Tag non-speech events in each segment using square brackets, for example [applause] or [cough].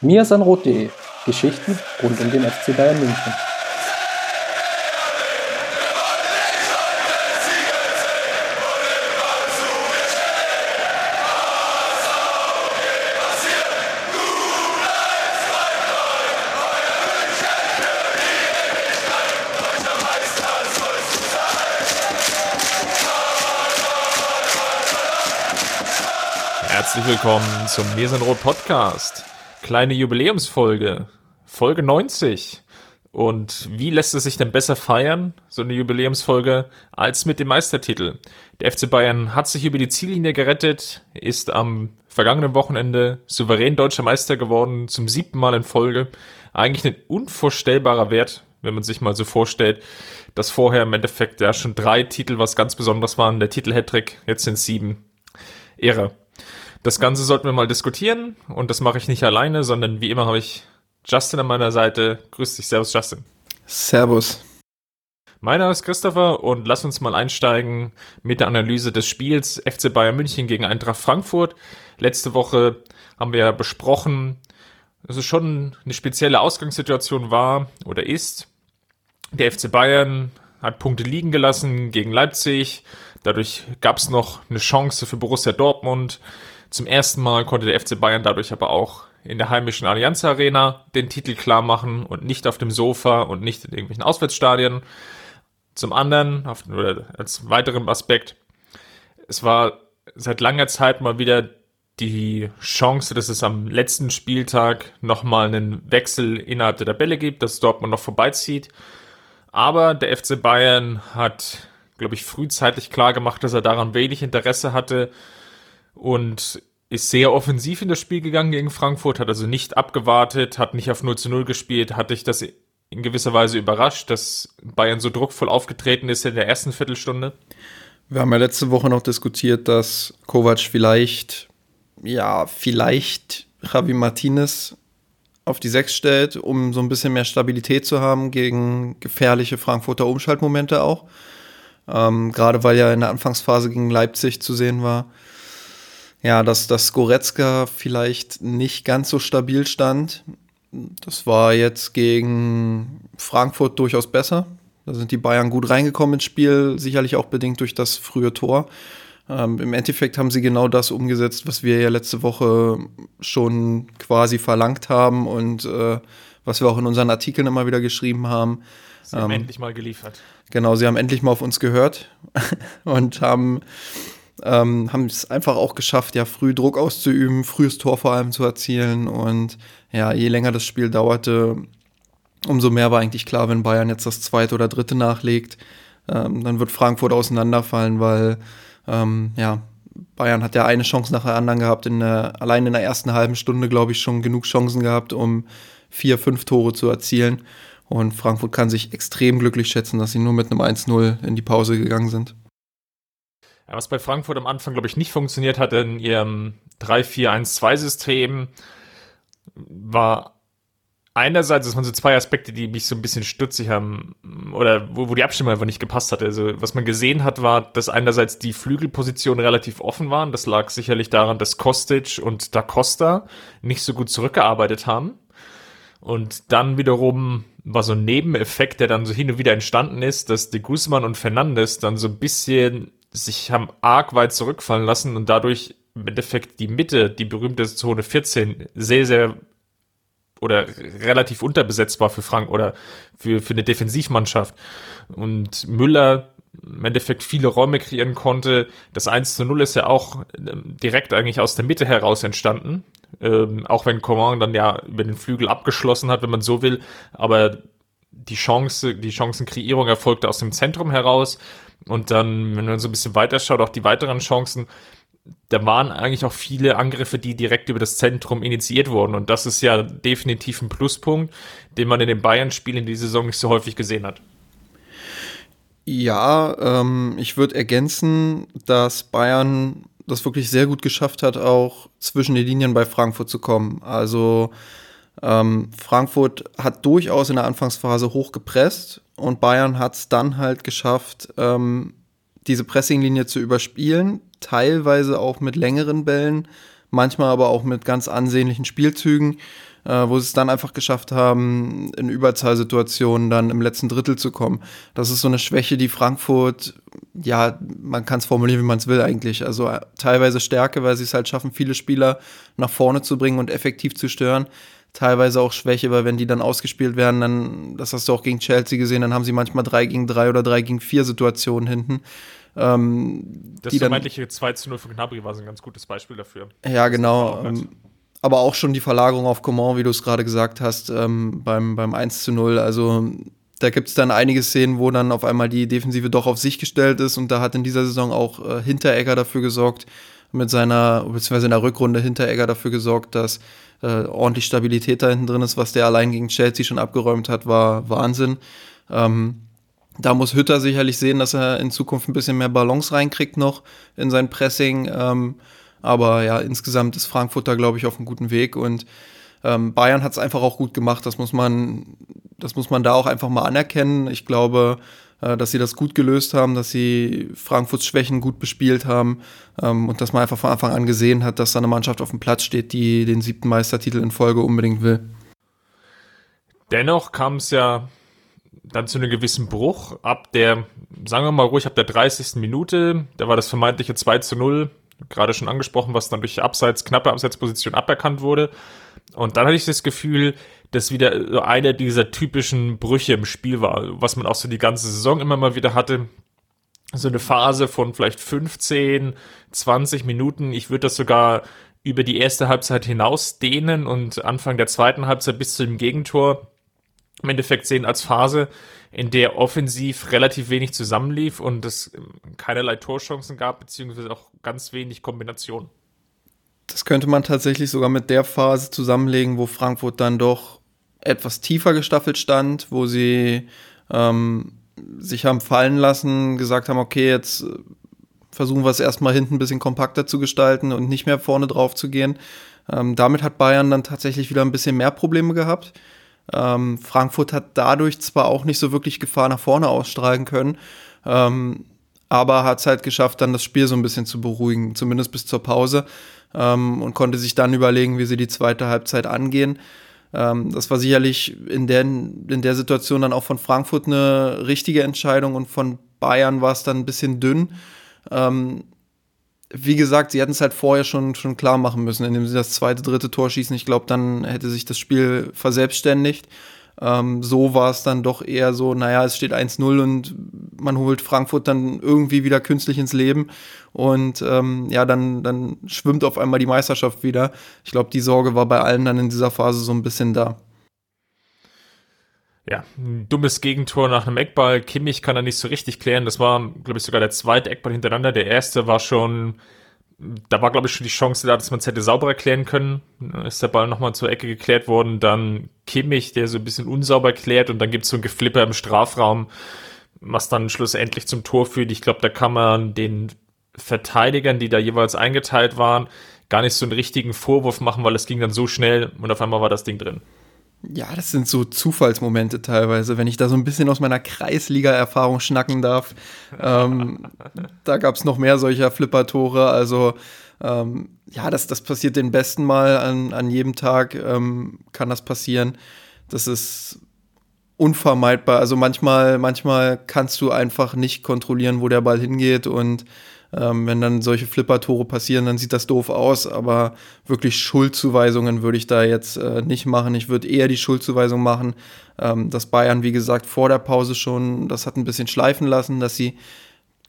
mirsanrot.de Geschichten rund um den FC Bayern München. Herzlich willkommen zum Mesenrot Podcast. Kleine Jubiläumsfolge, Folge 90. Und wie lässt es sich denn besser feiern, so eine Jubiläumsfolge, als mit dem Meistertitel? Der FC Bayern hat sich über die Ziellinie gerettet, ist am vergangenen Wochenende souverän deutscher Meister geworden, zum siebten Mal in Folge. Eigentlich ein unvorstellbarer Wert, wenn man sich mal so vorstellt, dass vorher im Endeffekt ja schon drei Titel was ganz Besonderes waren. Der Titel Hattrick, jetzt sind sieben. Ehre. Das Ganze sollten wir mal diskutieren und das mache ich nicht alleine, sondern wie immer habe ich Justin an meiner Seite. Grüß dich, Servus Justin. Servus. Mein Name ist Christopher und lass uns mal einsteigen mit der Analyse des Spiels FC Bayern München gegen Eintracht Frankfurt. Letzte Woche haben wir ja besprochen, dass es schon eine spezielle Ausgangssituation war oder ist. Der FC Bayern hat Punkte liegen gelassen gegen Leipzig. Dadurch gab es noch eine Chance für Borussia Dortmund. Zum ersten Mal konnte der FC Bayern dadurch aber auch in der heimischen Allianz Arena den Titel klar machen und nicht auf dem Sofa und nicht in irgendwelchen Auswärtsstadien. Zum anderen, auf, oder als weiteren Aspekt, es war seit langer Zeit mal wieder die Chance, dass es am letzten Spieltag nochmal einen Wechsel innerhalb der Tabelle gibt, dass Dortmund noch vorbeizieht. Aber der FC Bayern hat, glaube ich, frühzeitig klar gemacht, dass er daran wenig Interesse hatte und ist sehr offensiv in das Spiel gegangen gegen Frankfurt, hat also nicht abgewartet, hat nicht auf 0 zu 0 gespielt, hat dich das in gewisser Weise überrascht, dass Bayern so druckvoll aufgetreten ist in der ersten Viertelstunde? Wir haben ja letzte Woche noch diskutiert, dass Kovac vielleicht, ja, vielleicht Javi Martinez auf die Sechs stellt, um so ein bisschen mehr Stabilität zu haben gegen gefährliche Frankfurter Umschaltmomente auch. Ähm, Gerade weil ja in der Anfangsphase gegen Leipzig zu sehen war, ja, dass, dass Goretzka vielleicht nicht ganz so stabil stand. Das war jetzt gegen Frankfurt durchaus besser. Da sind die Bayern gut reingekommen ins Spiel, sicherlich auch bedingt durch das frühe Tor. Ähm, Im Endeffekt haben sie genau das umgesetzt, was wir ja letzte Woche schon quasi verlangt haben und äh, was wir auch in unseren Artikeln immer wieder geschrieben haben. Sie haben ähm, endlich mal geliefert. Genau, sie haben endlich mal auf uns gehört [laughs] und haben ähm, haben es einfach auch geschafft, ja, früh Druck auszuüben, frühes Tor vor allem zu erzielen. Und ja, je länger das Spiel dauerte, umso mehr war eigentlich klar, wenn Bayern jetzt das zweite oder dritte nachlegt, ähm, dann wird Frankfurt auseinanderfallen, weil ähm, ja, Bayern hat ja eine Chance nach der anderen gehabt. In der, allein in der ersten halben Stunde, glaube ich, schon genug Chancen gehabt, um vier, fünf Tore zu erzielen. Und Frankfurt kann sich extrem glücklich schätzen, dass sie nur mit einem 1-0 in die Pause gegangen sind. Ja, was bei Frankfurt am Anfang, glaube ich, nicht funktioniert hat in ihrem 3-4-1-2-System, war einerseits, das waren so zwei Aspekte, die mich so ein bisschen stutzig haben, oder wo, wo die Abstimmung einfach nicht gepasst hat. Also, was man gesehen hat, war, dass einerseits die Flügelpositionen relativ offen waren. Das lag sicherlich daran, dass Kostic und Da Costa nicht so gut zurückgearbeitet haben. Und dann wiederum war so ein Nebeneffekt, der dann so hin und wieder entstanden ist, dass de Guzman und Fernandes dann so ein bisschen sich haben arg weit zurückfallen lassen und dadurch im Endeffekt die Mitte, die berühmte Zone 14, sehr, sehr oder relativ unterbesetzt war für Frank oder für, für eine Defensivmannschaft. Und Müller im Endeffekt viele Räume kreieren konnte. Das 1 zu 0 ist ja auch ähm, direkt eigentlich aus der Mitte heraus entstanden. Ähm, auch wenn Coman dann ja über den Flügel abgeschlossen hat, wenn man so will. Aber die Chance, die Chancenkreierung erfolgte aus dem Zentrum heraus. Und dann, wenn man so ein bisschen weiterschaut, auch die weiteren Chancen, da waren eigentlich auch viele Angriffe, die direkt über das Zentrum initiiert wurden. Und das ist ja definitiv ein Pluspunkt, den man in den Bayern-Spielen in dieser Saison nicht so häufig gesehen hat. Ja, ähm, ich würde ergänzen, dass Bayern das wirklich sehr gut geschafft hat, auch zwischen die Linien bei Frankfurt zu kommen. Also ähm, Frankfurt hat durchaus in der Anfangsphase hoch gepresst und Bayern hat es dann halt geschafft, ähm, diese Pressinglinie zu überspielen, teilweise auch mit längeren Bällen, manchmal aber auch mit ganz ansehnlichen Spielzügen. äh, wo sie es dann einfach geschafft haben, in Überzahlsituationen dann im letzten Drittel zu kommen. Das ist so eine Schwäche, die Frankfurt, ja, man kann es formulieren, wie man es will eigentlich. Also äh, teilweise Stärke, weil sie es halt schaffen, viele Spieler nach vorne zu bringen und effektiv zu stören teilweise auch Schwäche, weil wenn die dann ausgespielt werden, dann, das hast du auch gegen Chelsea gesehen, dann haben sie manchmal drei gegen drei oder drei gegen vier Situationen hinten. Ähm, das vermeintliche 2 zu 0 von Gnabry war so ein ganz gutes Beispiel dafür. Ja, genau. Ähm, aber auch schon die Verlagerung auf Coman, wie du es gerade gesagt hast, ähm, beim, beim 1 zu 0. Also da gibt es dann einige Szenen, wo dann auf einmal die Defensive doch auf sich gestellt ist und da hat in dieser Saison auch äh, Hinteregger dafür gesorgt, mit seiner, beziehungsweise in der Rückrunde Hinteregger dafür gesorgt, dass äh, ordentlich Stabilität da hinten drin ist. Was der allein gegen Chelsea schon abgeräumt hat, war Wahnsinn. Ähm, da muss Hütter sicherlich sehen, dass er in Zukunft ein bisschen mehr Balance reinkriegt noch in sein Pressing. Ähm, aber ja, insgesamt ist Frankfurt da, glaube ich, auf einem guten Weg und ähm, Bayern hat es einfach auch gut gemacht. Das muss man, das muss man da auch einfach mal anerkennen. Ich glaube, dass sie das gut gelöst haben, dass sie Frankfurts Schwächen gut bespielt haben ähm, und dass man einfach von Anfang an gesehen hat, dass da eine Mannschaft auf dem Platz steht, die den siebten Meistertitel in Folge unbedingt will. Dennoch kam es ja dann zu einem gewissen Bruch ab der, sagen wir mal ruhig, ab der 30. Minute. Da war das vermeintliche 2 zu 0, gerade schon angesprochen, was dann durch Abseits, knappe Abseitsposition aberkannt wurde. Und dann hatte ich das Gefühl, dass wieder einer dieser typischen Brüche im Spiel war, was man auch so die ganze Saison immer mal wieder hatte. So eine Phase von vielleicht 15, 20 Minuten. Ich würde das sogar über die erste Halbzeit hinaus dehnen und Anfang der zweiten Halbzeit bis zu dem Gegentor im Endeffekt sehen als Phase, in der offensiv relativ wenig zusammenlief und es keinerlei Torchancen gab, beziehungsweise auch ganz wenig Kombinationen. Das könnte man tatsächlich sogar mit der Phase zusammenlegen, wo Frankfurt dann doch etwas tiefer gestaffelt stand, wo sie ähm, sich haben fallen lassen, gesagt haben, okay, jetzt äh, versuchen wir es erstmal hinten ein bisschen kompakter zu gestalten und nicht mehr vorne drauf zu gehen. Ähm, damit hat Bayern dann tatsächlich wieder ein bisschen mehr Probleme gehabt. Ähm, Frankfurt hat dadurch zwar auch nicht so wirklich Gefahr nach vorne ausstrahlen können, ähm, aber hat es halt geschafft, dann das Spiel so ein bisschen zu beruhigen, zumindest bis zur Pause ähm, und konnte sich dann überlegen, wie sie die zweite Halbzeit angehen. Ähm, das war sicherlich in der, in der Situation dann auch von Frankfurt eine richtige Entscheidung und von Bayern war es dann ein bisschen dünn. Ähm, wie gesagt, sie hätten es halt vorher schon, schon klar machen müssen, indem sie das zweite, dritte Tor schießen. Ich glaube, dann hätte sich das Spiel verselbstständigt. Ähm, so war es dann doch eher so, naja, es steht 1-0 und man holt Frankfurt dann irgendwie wieder künstlich ins Leben und ähm, ja, dann, dann schwimmt auf einmal die Meisterschaft wieder. Ich glaube, die Sorge war bei allen dann in dieser Phase so ein bisschen da. Ja, ein dummes Gegentor nach einem Eckball. Kimmich kann er nicht so richtig klären. Das war, glaube ich, sogar der zweite Eckball hintereinander. Der erste war schon da war, glaube ich, schon die Chance da, dass man es hätte sauber erklären können. Ist der Ball nochmal zur Ecke geklärt worden. Dann Kimmich, der so ein bisschen unsauber klärt und dann gibt es so ein Geflipper im Strafraum, was dann schlussendlich zum Tor führt. Ich glaube, da kann man den Verteidigern, die da jeweils eingeteilt waren, gar nicht so einen richtigen Vorwurf machen, weil es ging dann so schnell und auf einmal war das Ding drin. Ja, das sind so Zufallsmomente teilweise, wenn ich da so ein bisschen aus meiner Kreisliga-Erfahrung schnacken darf. ähm, [laughs] da gab es noch mehr solcher Flippertore. Also ähm, ja, das, das passiert den besten Mal an, an jedem Tag, ähm, kann das passieren. Das ist unvermeidbar. Also manchmal, manchmal kannst du einfach nicht kontrollieren, wo der Ball hingeht und ähm, wenn dann solche Flipper-Tore passieren, dann sieht das doof aus, aber wirklich Schuldzuweisungen würde ich da jetzt äh, nicht machen. Ich würde eher die Schuldzuweisung machen, ähm, dass Bayern, wie gesagt, vor der Pause schon das hat ein bisschen schleifen lassen, dass sie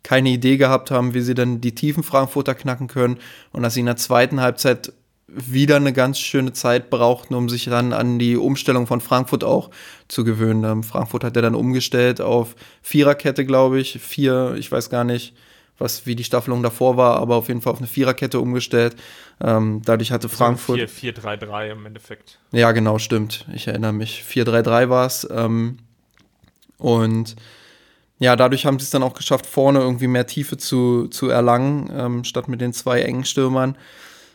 keine Idee gehabt haben, wie sie denn die tiefen Frankfurter knacken können und dass sie in der zweiten Halbzeit wieder eine ganz schöne Zeit brauchten, um sich dann an die Umstellung von Frankfurt auch zu gewöhnen. Ähm, Frankfurt hat ja dann umgestellt auf Viererkette, glaube ich. Vier, ich weiß gar nicht, was wie die Staffelung davor war, aber auf jeden Fall auf eine Viererkette umgestellt. Ähm, dadurch hatte Frankfurt. 4-3-3 im Endeffekt. Ja, genau, stimmt. Ich erinnere mich. 4-3-3 war es. Ähm, und ja, dadurch haben sie es dann auch geschafft, vorne irgendwie mehr Tiefe zu, zu erlangen, ähm, statt mit den zwei engen Stürmern.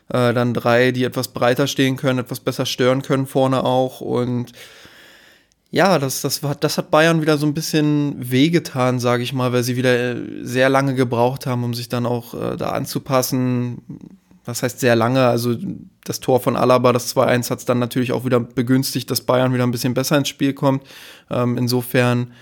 Äh, dann drei, die etwas breiter stehen können, etwas besser stören können vorne auch. Und ja, das, das, war, das hat Bayern wieder so ein bisschen wehgetan, sage ich mal, weil sie wieder äh, sehr lange gebraucht haben, um sich dann auch äh, da anzupassen. was heißt sehr lange, also das Tor von Alaba, das 2-1, hat es dann natürlich auch wieder begünstigt, dass Bayern wieder ein bisschen besser ins Spiel kommt. Ähm, insofern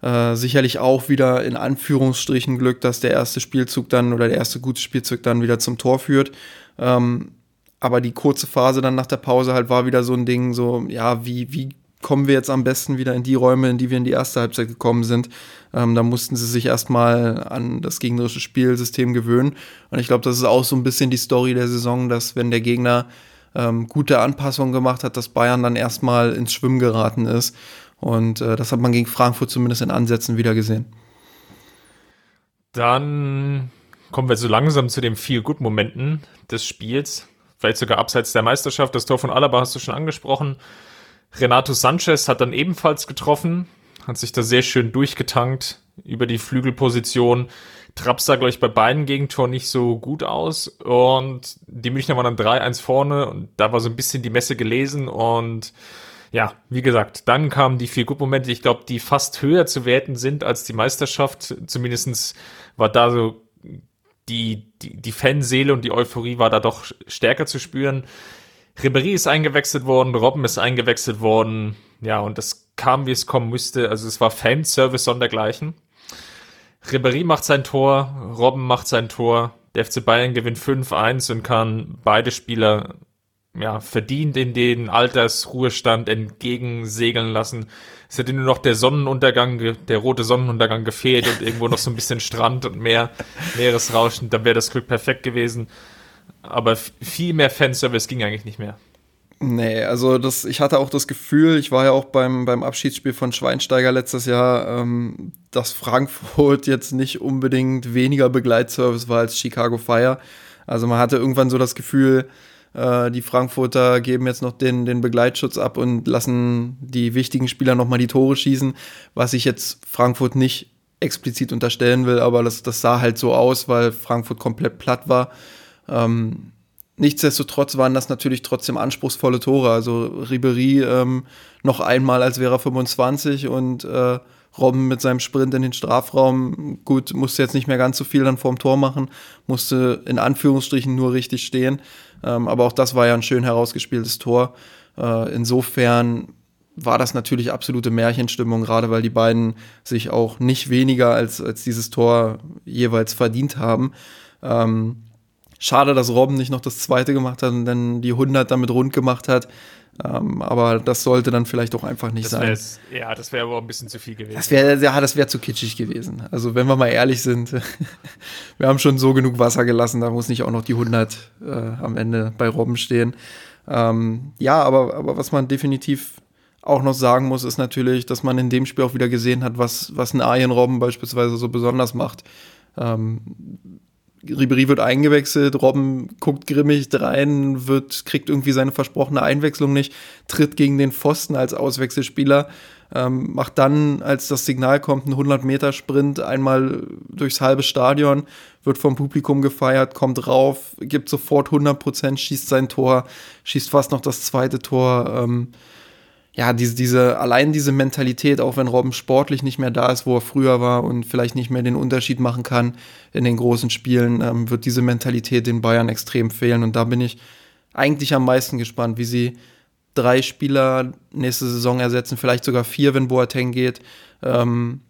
äh, sicherlich auch wieder in Anführungsstrichen Glück, dass der erste Spielzug dann oder der erste gute Spielzug dann wieder zum Tor führt. Ähm, aber die kurze Phase dann nach der Pause halt war wieder so ein Ding, so, ja, wie, wie kommen wir jetzt am besten wieder in die Räume, in die wir in die erste Halbzeit gekommen sind. Ähm, da mussten sie sich erstmal an das gegnerische Spielsystem gewöhnen. Und ich glaube, das ist auch so ein bisschen die Story der Saison, dass wenn der Gegner ähm, gute Anpassungen gemacht hat, dass Bayern dann erstmal ins Schwimmen geraten ist. Und äh, das hat man gegen Frankfurt zumindest in Ansätzen wieder gesehen. Dann kommen wir so langsam zu den viel gut Momenten des Spiels. Vielleicht sogar abseits der Meisterschaft. Das Tor von Alaba hast du schon angesprochen. Renato Sanchez hat dann ebenfalls getroffen, hat sich da sehr schön durchgetankt über die Flügelposition. Trapp sah, glaube ich, bei beiden Gegentoren nicht so gut aus. Und die Münchner waren dann 3-1 vorne und da war so ein bisschen die Messe gelesen. Und ja, wie gesagt, dann kamen die vier Gut-Momente, ich glaube, die fast höher zu werten sind als die Meisterschaft. Zumindestens war da so die, die, die Fanseele und die Euphorie war da doch stärker zu spüren. Ribéry ist eingewechselt worden, Robben ist eingewechselt worden. Ja, und das kam, wie es kommen müsste. Also es war Fanservice sondergleichen. Ribéry macht sein Tor, Robben macht sein Tor. Der FC Bayern gewinnt 5-1 und kann beide Spieler ja, verdient in den Altersruhestand entgegensegeln lassen. Es hätte nur noch der Sonnenuntergang, der rote Sonnenuntergang gefehlt und irgendwo noch so ein bisschen Strand und Meer, [laughs] Meeresrauschen, dann wäre das Glück perfekt gewesen. Aber viel mehr Fanservice ging eigentlich nicht mehr. Nee, also das, ich hatte auch das Gefühl, ich war ja auch beim, beim Abschiedsspiel von Schweinsteiger letztes Jahr, ähm, dass Frankfurt jetzt nicht unbedingt weniger Begleitservice war als Chicago Fire. Also man hatte irgendwann so das Gefühl, äh, die Frankfurter geben jetzt noch den, den Begleitschutz ab und lassen die wichtigen Spieler nochmal die Tore schießen, was ich jetzt Frankfurt nicht explizit unterstellen will, aber das, das sah halt so aus, weil Frankfurt komplett platt war. Ähm, nichtsdestotrotz waren das natürlich trotzdem anspruchsvolle Tore. Also Ribery ähm, noch einmal, als wäre er 25 und äh, Robben mit seinem Sprint in den Strafraum, gut, musste jetzt nicht mehr ganz so viel dann vorm Tor machen, musste in Anführungsstrichen nur richtig stehen. Ähm, aber auch das war ja ein schön herausgespieltes Tor. Äh, insofern war das natürlich absolute Märchenstimmung, gerade weil die beiden sich auch nicht weniger als, als dieses Tor jeweils verdient haben. Ähm, Schade, dass Robben nicht noch das zweite gemacht hat und dann die 100 damit rund gemacht hat. Ähm, aber das sollte dann vielleicht auch einfach nicht sein. Ja, das wäre aber ein bisschen zu viel gewesen. Das wäre ja, das wäre zu kitschig gewesen. Also wenn wir mal ehrlich sind, [laughs] wir haben schon so genug Wasser gelassen, da muss nicht auch noch die 100 äh, am Ende bei Robben stehen. Ähm, ja, aber, aber was man definitiv auch noch sagen muss, ist natürlich, dass man in dem Spiel auch wieder gesehen hat, was, was ein Arjen Robben beispielsweise so besonders macht. Ähm, Ribery wird eingewechselt, Robben guckt grimmig rein, wird, kriegt irgendwie seine versprochene Einwechslung nicht, tritt gegen den Pfosten als Auswechselspieler, ähm, macht dann, als das Signal kommt, einen 100-Meter-Sprint einmal durchs halbe Stadion, wird vom Publikum gefeiert, kommt rauf, gibt sofort 100 Prozent, schießt sein Tor, schießt fast noch das zweite Tor. Ähm, ja, diese, diese, allein diese Mentalität, auch wenn Robben sportlich nicht mehr da ist, wo er früher war und vielleicht nicht mehr den Unterschied machen kann in den großen Spielen, ähm, wird diese Mentalität den Bayern extrem fehlen. Und da bin ich eigentlich am meisten gespannt, wie sie drei Spieler nächste Saison ersetzen, vielleicht sogar vier, wenn Boateng geht. Ähm,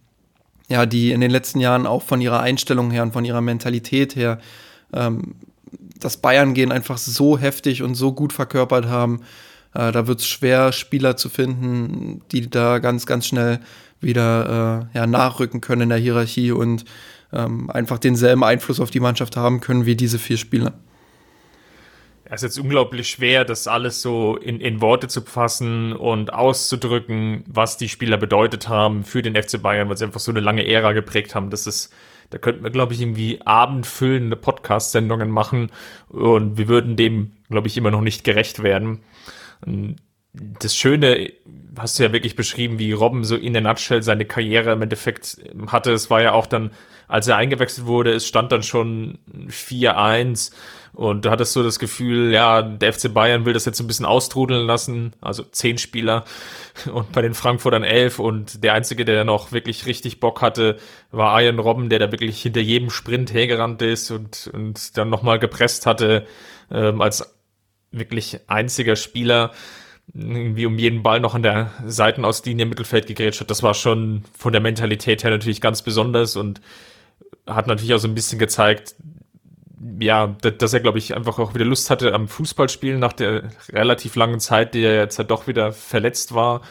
ja, die in den letzten Jahren auch von ihrer Einstellung her und von ihrer Mentalität her ähm, das Bayern gehen einfach so heftig und so gut verkörpert haben äh, da wird es schwer, Spieler zu finden, die da ganz, ganz schnell wieder äh, ja, nachrücken können in der Hierarchie und ähm, einfach denselben Einfluss auf die Mannschaft haben können wie diese vier Spieler. Es ist jetzt unglaublich schwer, das alles so in, in Worte zu fassen und auszudrücken, was die Spieler bedeutet haben für den FC Bayern, weil sie einfach so eine lange Ära geprägt haben. Das ist, da könnten wir, glaube ich, irgendwie abendfüllende Podcast-Sendungen machen und wir würden dem, glaube ich, immer noch nicht gerecht werden. Das Schöne hast du ja wirklich beschrieben, wie Robben so in der Nutshell seine Karriere im Endeffekt hatte. Es war ja auch dann, als er eingewechselt wurde, es stand dann schon 4-1 und du hattest so das Gefühl, ja, der FC Bayern will das jetzt ein bisschen austrudeln lassen, also zehn Spieler [laughs] und bei den Frankfurtern elf. Und der Einzige, der noch wirklich richtig Bock hatte, war Arjen Robben, der da wirklich hinter jedem Sprint hergerannt ist und, und dann nochmal gepresst hatte ähm, als wirklich einziger Spieler irgendwie um jeden Ball noch an der Seitenauslinie im Mittelfeld gegrätscht hat. Das war schon von der Mentalität her natürlich ganz besonders und hat natürlich auch so ein bisschen gezeigt, ja, dass er, glaube ich, einfach auch wieder Lust hatte am Fußballspielen nach der relativ langen Zeit, die er jetzt halt doch wieder verletzt war.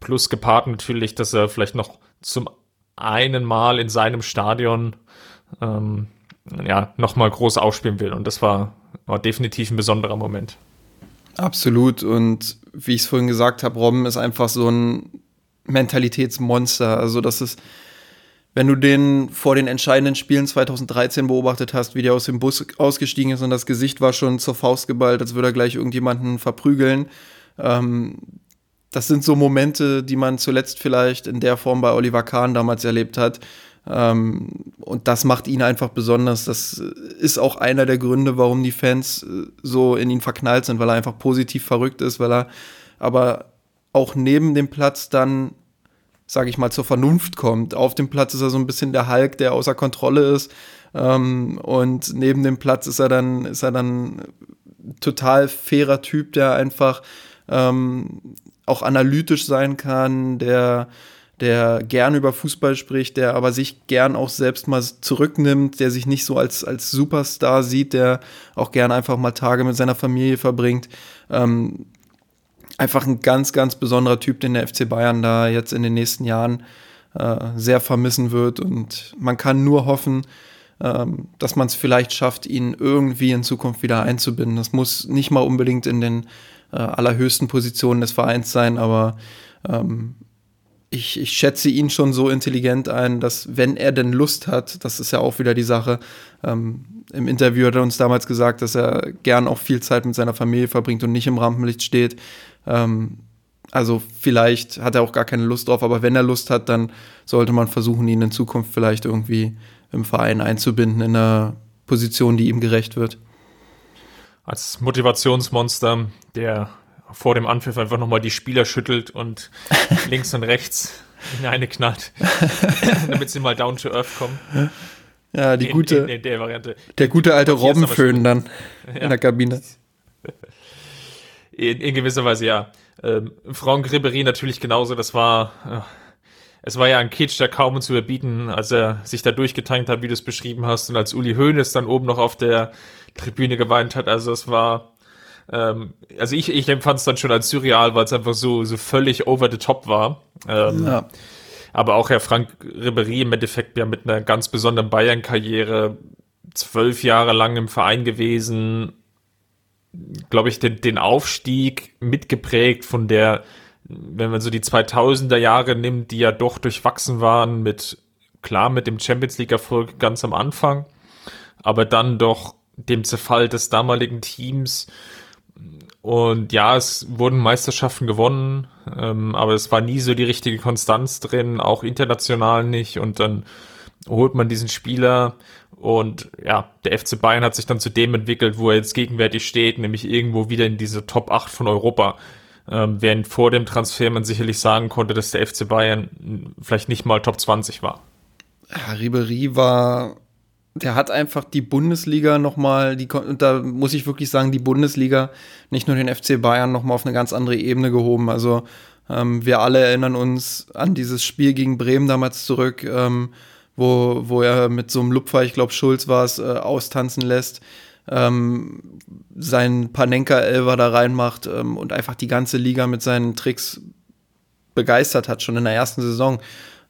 Plus gepaart natürlich, dass er vielleicht noch zum einen Mal in seinem Stadion ähm, ja, nochmal groß aufspielen will. Und das war, war definitiv ein besonderer Moment. Absolut. Und wie ich es vorhin gesagt habe, Robben ist einfach so ein Mentalitätsmonster. Also das ist, wenn du den vor den entscheidenden Spielen 2013 beobachtet hast, wie der aus dem Bus ausgestiegen ist und das Gesicht war schon zur Faust geballt, als würde er gleich irgendjemanden verprügeln. Ähm, das sind so Momente, die man zuletzt vielleicht in der Form bei Oliver Kahn damals erlebt hat. Ähm, und das macht ihn einfach besonders. Das ist auch einer der Gründe, warum die Fans äh, so in ihn verknallt sind, weil er einfach positiv verrückt ist, weil er aber auch neben dem Platz dann, sage ich mal, zur Vernunft kommt. Auf dem Platz ist er so ein bisschen der Hulk, der außer Kontrolle ist. Ähm, und neben dem Platz ist er dann, ist er dann total fairer Typ, der einfach ähm, auch analytisch sein kann, der der gern über Fußball spricht, der aber sich gern auch selbst mal zurücknimmt, der sich nicht so als, als Superstar sieht, der auch gern einfach mal Tage mit seiner Familie verbringt. Ähm, einfach ein ganz, ganz besonderer Typ, den der FC Bayern da jetzt in den nächsten Jahren äh, sehr vermissen wird. Und man kann nur hoffen, ähm, dass man es vielleicht schafft, ihn irgendwie in Zukunft wieder einzubinden. Das muss nicht mal unbedingt in den äh, allerhöchsten Positionen des Vereins sein, aber ähm, ich, ich schätze ihn schon so intelligent ein, dass wenn er denn Lust hat, das ist ja auch wieder die Sache, ähm, im Interview hat er uns damals gesagt, dass er gern auch viel Zeit mit seiner Familie verbringt und nicht im Rampenlicht steht. Ähm, also vielleicht hat er auch gar keine Lust drauf, aber wenn er Lust hat, dann sollte man versuchen, ihn in Zukunft vielleicht irgendwie im Verein einzubinden, in einer Position, die ihm gerecht wird. Als Motivationsmonster, der vor dem Anpfiff einfach nochmal die Spieler schüttelt und [laughs] links und rechts in eine knallt, [laughs] damit sie mal down to earth kommen. Ja, die in, gute, in, in der Variante. Der gute alte Robbenföhn dann [laughs] ja. in der Kabine. In, gewisser Weise ja. Ähm, Franck Ribéry natürlich genauso, das war, äh, es war ja ein Kitsch, der kaum zu überbieten, als er sich da durchgetankt hat, wie du es beschrieben hast, und als Uli Hoeneß dann oben noch auf der Tribüne geweint hat, also es war, ähm, also ich, ich empfand es dann schon als surreal, weil es einfach so, so völlig over the top war. Ähm, ja. Aber auch Herr Frank Ribery im Endeffekt ja mit einer ganz besonderen Bayern-Karriere, zwölf Jahre lang im Verein gewesen, glaube ich, den, den Aufstieg mitgeprägt von der, wenn man so die 2000er Jahre nimmt, die ja doch durchwachsen waren mit, klar, mit dem Champions League-Erfolg ganz am Anfang, aber dann doch dem Zerfall des damaligen Teams, und ja, es wurden Meisterschaften gewonnen, ähm, aber es war nie so die richtige Konstanz drin, auch international nicht. Und dann holt man diesen Spieler und ja, der FC Bayern hat sich dann zu dem entwickelt, wo er jetzt gegenwärtig steht, nämlich irgendwo wieder in diese Top 8 von Europa. Ähm, während vor dem Transfer man sicherlich sagen konnte, dass der FC Bayern vielleicht nicht mal Top 20 war. Ja, Ribery war der hat einfach die Bundesliga nochmal, die, und da muss ich wirklich sagen, die Bundesliga, nicht nur den FC Bayern, nochmal auf eine ganz andere Ebene gehoben. Also ähm, wir alle erinnern uns an dieses Spiel gegen Bremen damals zurück, ähm, wo, wo er mit so einem Lupfer, ich glaube Schulz war es, äh, austanzen lässt, ähm, seinen Panenka-Elver da reinmacht ähm, und einfach die ganze Liga mit seinen Tricks begeistert hat, schon in der ersten Saison.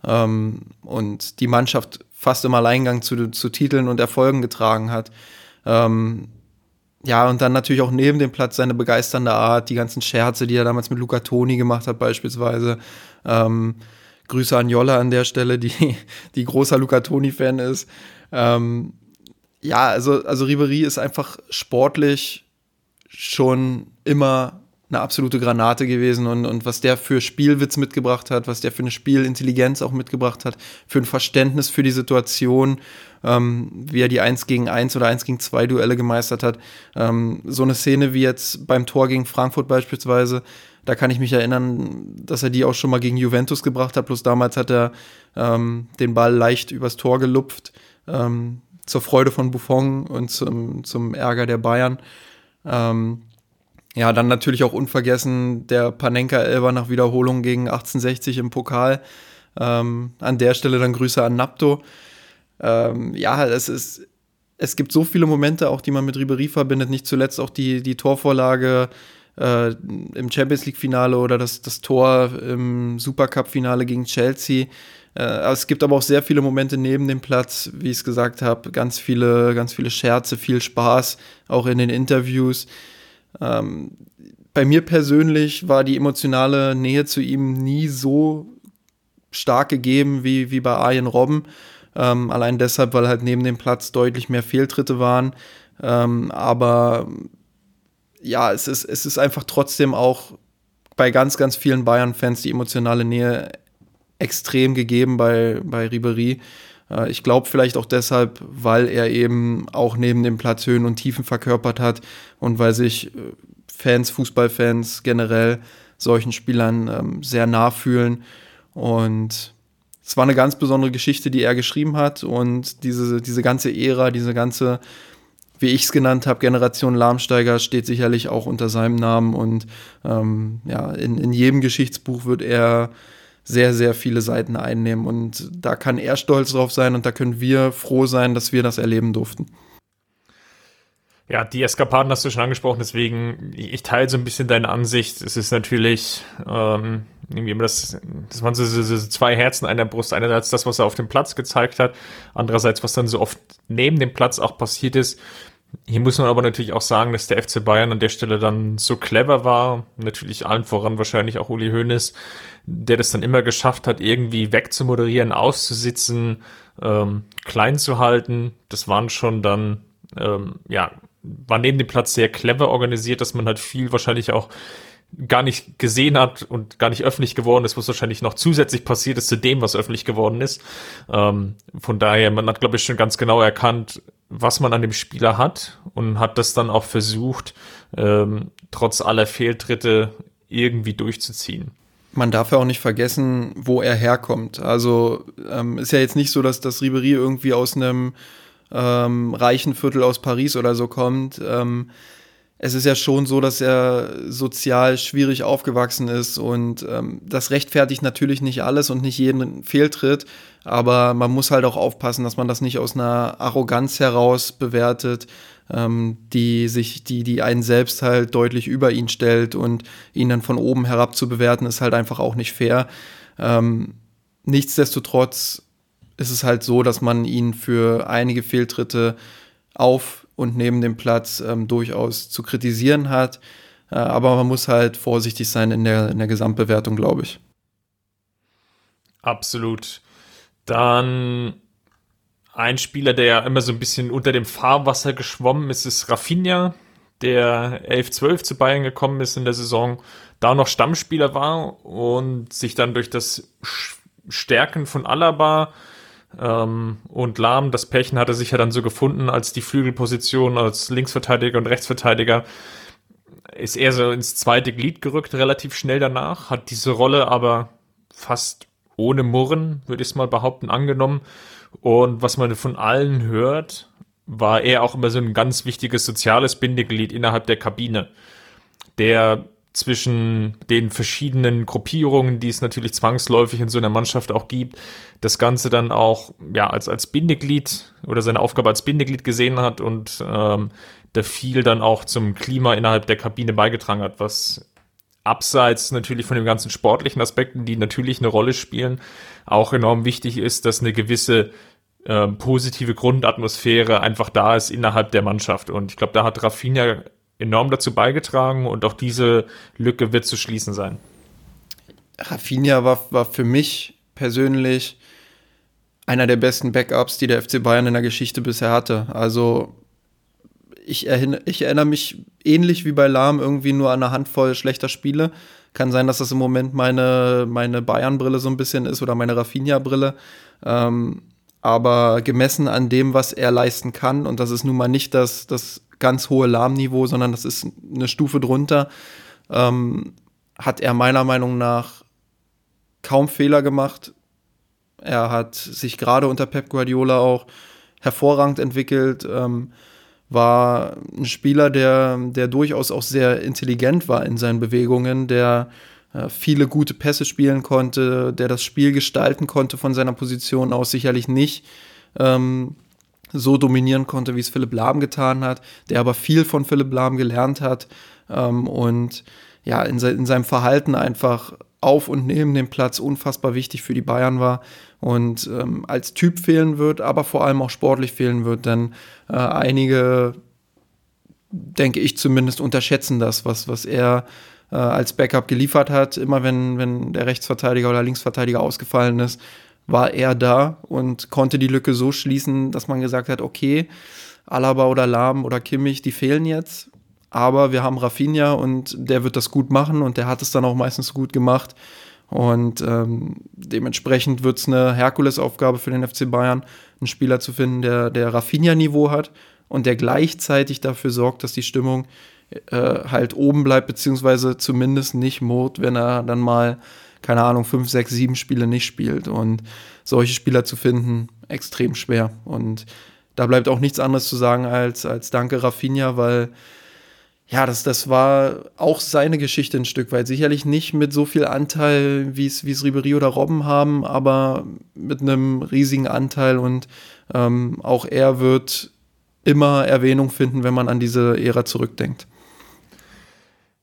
Ähm, und die Mannschaft fast im Alleingang zu, zu Titeln und Erfolgen getragen hat. Ähm, ja, und dann natürlich auch neben dem Platz seine begeisternde Art, die ganzen Scherze, die er damals mit Luca Toni gemacht hat, beispielsweise. Ähm, Grüße an Jolla an der Stelle, die, [laughs] die großer Luca Toni-Fan ist. Ähm, ja, also, also Ribery ist einfach sportlich schon immer eine absolute Granate gewesen und, und was der für Spielwitz mitgebracht hat, was der für eine Spielintelligenz auch mitgebracht hat, für ein Verständnis für die Situation, ähm, wie er die 1 gegen 1 oder 1 gegen 2 Duelle gemeistert hat. Ähm, so eine Szene wie jetzt beim Tor gegen Frankfurt beispielsweise, da kann ich mich erinnern, dass er die auch schon mal gegen Juventus gebracht hat, bloß damals hat er ähm, den Ball leicht übers Tor gelupft, ähm, zur Freude von Buffon und zum, zum Ärger der Bayern. Ähm, ja, dann natürlich auch unvergessen der Panenka-Elber nach Wiederholung gegen 1860 im Pokal. Ähm, an der Stelle dann Grüße an Napto. Ähm, ja, es ist, es gibt so viele Momente, auch die man mit Ribery verbindet. Nicht zuletzt auch die, die Torvorlage äh, im Champions League-Finale oder das, das Tor im Supercup-Finale gegen Chelsea. Äh, es gibt aber auch sehr viele Momente neben dem Platz, wie ich es gesagt habe, ganz viele, ganz viele Scherze, viel Spaß, auch in den Interviews. Ähm, bei mir persönlich war die emotionale Nähe zu ihm nie so stark gegeben wie, wie bei Arjen Robben. Ähm, allein deshalb, weil halt neben dem Platz deutlich mehr Fehltritte waren. Ähm, aber ja, es ist, es ist einfach trotzdem auch bei ganz, ganz vielen Bayern-Fans die emotionale Nähe extrem gegeben bei, bei Ribery. Äh, ich glaube vielleicht auch deshalb, weil er eben auch neben dem Platz Höhen und Tiefen verkörpert hat und weil sich äh, Fans, Fußballfans generell solchen Spielern ähm, sehr nah fühlen. Und es war eine ganz besondere Geschichte, die er geschrieben hat. Und diese, diese ganze Ära, diese ganze, wie ich es genannt habe, Generation Lahmsteiger steht sicherlich auch unter seinem Namen. Und ähm, ja, in, in jedem Geschichtsbuch wird er sehr, sehr viele Seiten einnehmen. Und da kann er stolz drauf sein und da können wir froh sein, dass wir das erleben durften. Ja, die Eskapaden hast du schon angesprochen, deswegen, ich teile so ein bisschen deine Ansicht. Es ist natürlich ähm, irgendwie immer das, das waren so, so, so zwei Herzen einer Brust. Einerseits das, was er auf dem Platz gezeigt hat, andererseits, was dann so oft neben dem Platz auch passiert ist. Hier muss man aber natürlich auch sagen, dass der FC Bayern an der Stelle dann so clever war, natürlich allen voran wahrscheinlich auch Uli Hoeneß, der das dann immer geschafft hat, irgendwie wegzumoderieren, auszusitzen, ähm, klein zu halten. Das waren schon dann, ähm, ja, war neben dem Platz sehr clever organisiert, dass man halt viel wahrscheinlich auch gar nicht gesehen hat und gar nicht öffentlich geworden ist, was wahrscheinlich noch zusätzlich passiert ist zu dem, was öffentlich geworden ist. Ähm, von daher, man hat, glaube ich, schon ganz genau erkannt, was man an dem Spieler hat und hat das dann auch versucht, ähm, trotz aller Fehltritte irgendwie durchzuziehen man darf ja auch nicht vergessen, wo er herkommt. Also ähm, ist ja jetzt nicht so, dass das Ribery irgendwie aus einem ähm, reichen Viertel aus Paris oder so kommt. Ähm, es ist ja schon so, dass er sozial schwierig aufgewachsen ist und ähm, das rechtfertigt natürlich nicht alles und nicht jeden Fehltritt, aber man muss halt auch aufpassen, dass man das nicht aus einer Arroganz heraus bewertet, ähm, die sich, die, die einen selbst halt deutlich über ihn stellt und ihn dann von oben herab zu bewerten, ist halt einfach auch nicht fair. Ähm, nichtsdestotrotz ist es halt so, dass man ihn für einige Fehltritte auf und neben dem Platz ähm, durchaus zu kritisieren hat. Äh, aber man muss halt vorsichtig sein in der, in der Gesamtbewertung, glaube ich. Absolut. Dann ein Spieler, der ja immer so ein bisschen unter dem Fahrwasser geschwommen ist, ist Rafinha, der 11-12 zu Bayern gekommen ist in der Saison, da noch Stammspieler war und sich dann durch das Stärken von Alaba ähm, und Lahm, das Pärchen hatte sich ja dann so gefunden als die Flügelposition, als Linksverteidiger und Rechtsverteidiger. Ist er so ins zweite Glied gerückt, relativ schnell danach, hat diese Rolle aber fast ohne Murren, würde ich es mal behaupten, angenommen. Und was man von allen hört, war er auch immer so ein ganz wichtiges soziales Bindeglied innerhalb der Kabine, der zwischen den verschiedenen Gruppierungen, die es natürlich zwangsläufig in so einer Mannschaft auch gibt, das Ganze dann auch ja als als Bindeglied oder seine Aufgabe als Bindeglied gesehen hat und ähm, da viel dann auch zum Klima innerhalb der Kabine beigetragen hat, was abseits natürlich von den ganzen sportlichen Aspekten, die natürlich eine Rolle spielen, auch enorm wichtig ist, dass eine gewisse äh, positive Grundatmosphäre einfach da ist innerhalb der Mannschaft. Und ich glaube, da hat Rafinha enorm dazu beigetragen und auch diese Lücke wird zu schließen sein. Rafinha war, war für mich persönlich einer der besten Backups, die der FC Bayern in der Geschichte bisher hatte. Also ich, erinnere, ich erinnere mich ähnlich wie bei Lahm irgendwie nur an eine Handvoll schlechter Spiele. Kann sein, dass das im Moment meine, meine Bayern-Brille so ein bisschen ist oder meine Rafinha-Brille. Ähm, aber gemessen an dem, was er leisten kann, und das ist nun mal nicht das, das ganz hohe Lahmniveau, sondern das ist eine Stufe drunter, ähm, hat er meiner Meinung nach kaum Fehler gemacht. Er hat sich gerade unter Pep Guardiola auch hervorragend entwickelt, ähm, war ein Spieler, der, der durchaus auch sehr intelligent war in seinen Bewegungen, der äh, viele gute Pässe spielen konnte, der das Spiel gestalten konnte von seiner Position aus, sicherlich nicht ähm, so dominieren konnte, wie es Philipp Lahm getan hat, der aber viel von Philipp Lahm gelernt hat ähm, und ja, in, se in seinem Verhalten einfach auf und neben dem Platz unfassbar wichtig für die Bayern war und ähm, als Typ fehlen wird, aber vor allem auch sportlich fehlen wird, denn äh, einige, denke ich zumindest, unterschätzen das, was, was er äh, als Backup geliefert hat. Immer wenn, wenn der Rechtsverteidiger oder Linksverteidiger ausgefallen ist, war er da und konnte die Lücke so schließen, dass man gesagt hat, okay, Alaba oder Lahm oder Kimmich, die fehlen jetzt aber wir haben Rafinha und der wird das gut machen und der hat es dann auch meistens gut gemacht. Und ähm, dementsprechend wird es eine Herkulesaufgabe für den FC Bayern, einen Spieler zu finden, der, der Rafinha-Niveau hat und der gleichzeitig dafür sorgt, dass die Stimmung äh, halt oben bleibt, beziehungsweise zumindest nicht murrt, wenn er dann mal, keine Ahnung, fünf, sechs, sieben Spiele nicht spielt. Und solche Spieler zu finden, extrem schwer. Und da bleibt auch nichts anderes zu sagen als, als Danke Rafinha, weil ja, das, das war auch seine Geschichte ein Stück weit. Sicherlich nicht mit so viel Anteil, wie es, Ribery oder Robben haben, aber mit einem riesigen Anteil und ähm, auch er wird immer Erwähnung finden, wenn man an diese Ära zurückdenkt.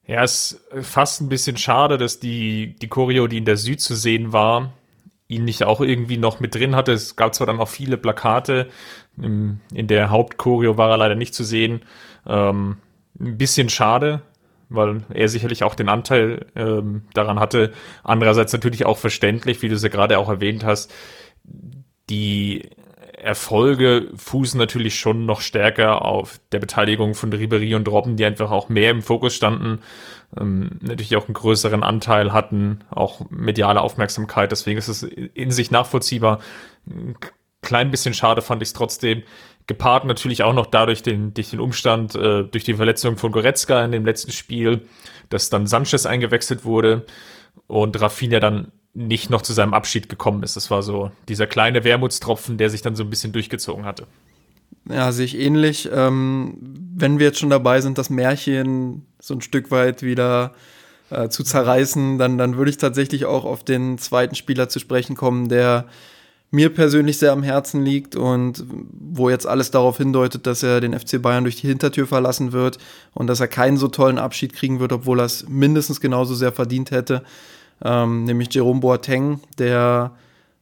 Ja, es ist fast ein bisschen schade, dass die, die Choreo, die in der Süd zu sehen war, ihn nicht auch irgendwie noch mit drin hatte. Es gab zwar dann auch viele Plakate, in der Hauptchoreo war er leider nicht zu sehen. Ähm, ein bisschen schade, weil er sicherlich auch den Anteil ähm, daran hatte. Andererseits natürlich auch verständlich, wie du es ja gerade auch erwähnt hast, die Erfolge fußen natürlich schon noch stärker auf der Beteiligung von Ribery und Robben, die einfach auch mehr im Fokus standen, ähm, natürlich auch einen größeren Anteil hatten, auch mediale Aufmerksamkeit. Deswegen ist es in sich nachvollziehbar. Ein klein bisschen schade fand ich es trotzdem, gepaart natürlich auch noch dadurch den, durch den Umstand, äh, durch die Verletzung von Goretzka in dem letzten Spiel, dass dann Sanchez eingewechselt wurde und Rafinha dann nicht noch zu seinem Abschied gekommen ist. Das war so dieser kleine Wermutstropfen, der sich dann so ein bisschen durchgezogen hatte. Ja, sehe ich ähnlich. Ähm, wenn wir jetzt schon dabei sind, das Märchen so ein Stück weit wieder äh, zu zerreißen, dann, dann würde ich tatsächlich auch auf den zweiten Spieler zu sprechen kommen, der mir persönlich sehr am Herzen liegt und wo jetzt alles darauf hindeutet, dass er den FC Bayern durch die Hintertür verlassen wird und dass er keinen so tollen Abschied kriegen wird, obwohl er es mindestens genauso sehr verdient hätte, ähm, nämlich Jerome Boateng, der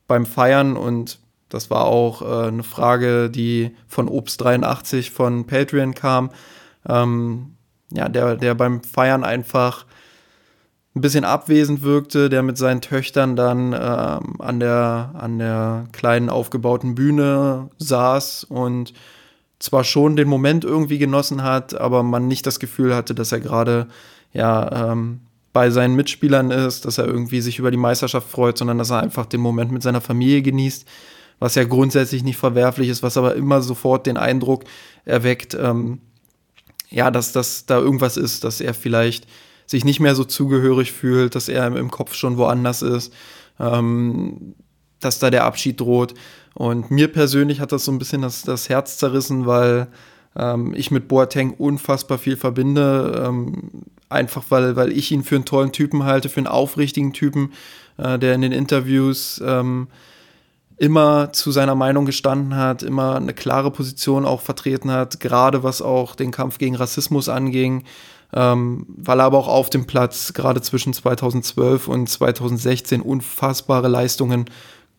beim Feiern und das war auch äh, eine Frage, die von Obst83 von Patreon kam, ähm, ja, der, der beim Feiern einfach ein bisschen abwesend wirkte, der mit seinen Töchtern dann ähm, an, der, an der kleinen aufgebauten Bühne saß und zwar schon den Moment irgendwie genossen hat, aber man nicht das Gefühl hatte, dass er gerade ja ähm, bei seinen Mitspielern ist, dass er irgendwie sich über die Meisterschaft freut, sondern dass er einfach den Moment mit seiner Familie genießt, was ja grundsätzlich nicht verwerflich ist, was aber immer sofort den Eindruck erweckt, ähm, ja, dass, dass da irgendwas ist, dass er vielleicht sich nicht mehr so zugehörig fühlt, dass er im Kopf schon woanders ist, ähm, dass da der Abschied droht. Und mir persönlich hat das so ein bisschen das, das Herz zerrissen, weil ähm, ich mit Boateng unfassbar viel verbinde. Ähm, einfach weil, weil ich ihn für einen tollen Typen halte, für einen aufrichtigen Typen, äh, der in den Interviews ähm, immer zu seiner Meinung gestanden hat, immer eine klare Position auch vertreten hat, gerade was auch den Kampf gegen Rassismus anging ähm, weil er aber auch auf dem Platz gerade zwischen 2012 und 2016 unfassbare Leistungen